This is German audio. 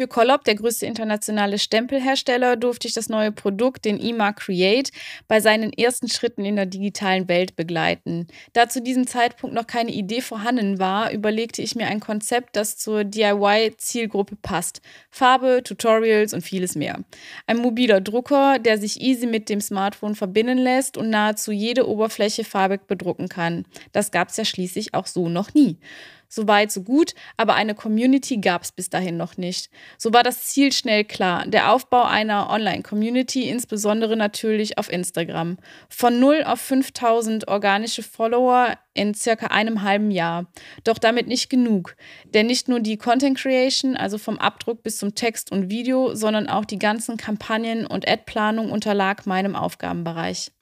Für Collab, der größte internationale Stempelhersteller, durfte ich das neue Produkt, den IMA Create, bei seinen ersten Schritten in der digitalen Welt begleiten. Da zu diesem Zeitpunkt noch keine Idee vorhanden war, überlegte ich mir ein Konzept, das zur DIY-Zielgruppe passt. Farbe, Tutorials und vieles mehr. Ein mobiler Drucker, der sich easy mit dem Smartphone verbinden lässt und nahezu jede Oberfläche farbig bedrucken kann. Das gab es ja schließlich auch so noch nie. So weit, so gut, aber eine Community gab es bis dahin noch nicht. So war das Ziel schnell klar. Der Aufbau einer Online-Community, insbesondere natürlich auf Instagram. Von 0 auf 5000 organische Follower in circa einem halben Jahr. Doch damit nicht genug. Denn nicht nur die Content Creation, also vom Abdruck bis zum Text und Video, sondern auch die ganzen Kampagnen und Ad-Planung unterlag meinem Aufgabenbereich.